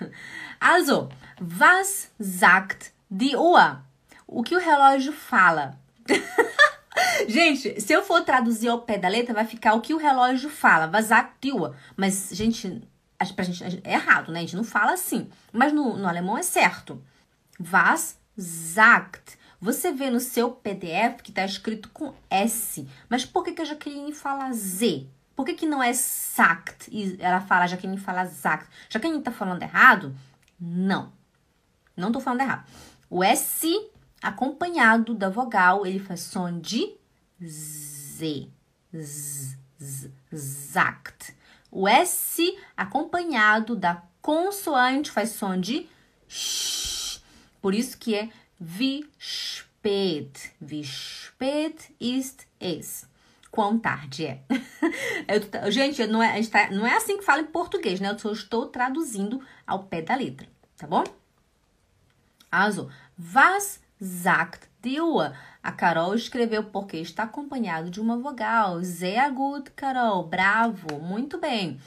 Also, was sagt die Uhr? O que o relógio fala? gente, se eu for traduzir ao pé da letra, vai ficar o que o relógio fala. Was sagt die Uhr? Mas, gente, pra gente é errado, né? A gente não fala assim. Mas no, no alemão é certo. Was sagt? Você vê no seu PDF que está escrito com S. Mas por que, que a Jaqueline fala Z? Por que, que não é sagt? E ela fala, Jaqueline fala sagt. Jaqueline está falando errado? Não. Não estou falando errado. O S acompanhado da vogal, ele faz som de Z. Z, z. O S acompanhado da consoante faz som de sh. Por isso que é Wie spät? Wie spät ist es? Quão tarde é? Eu, gente, não é, tá, não é assim que fala em português, né? Eu só estou traduzindo ao pé da letra, tá bom? Also, was sagt die? A Carol escreveu porque está acompanhado de uma vogal. Sehr gut, Carol. Bravo. Muito bem.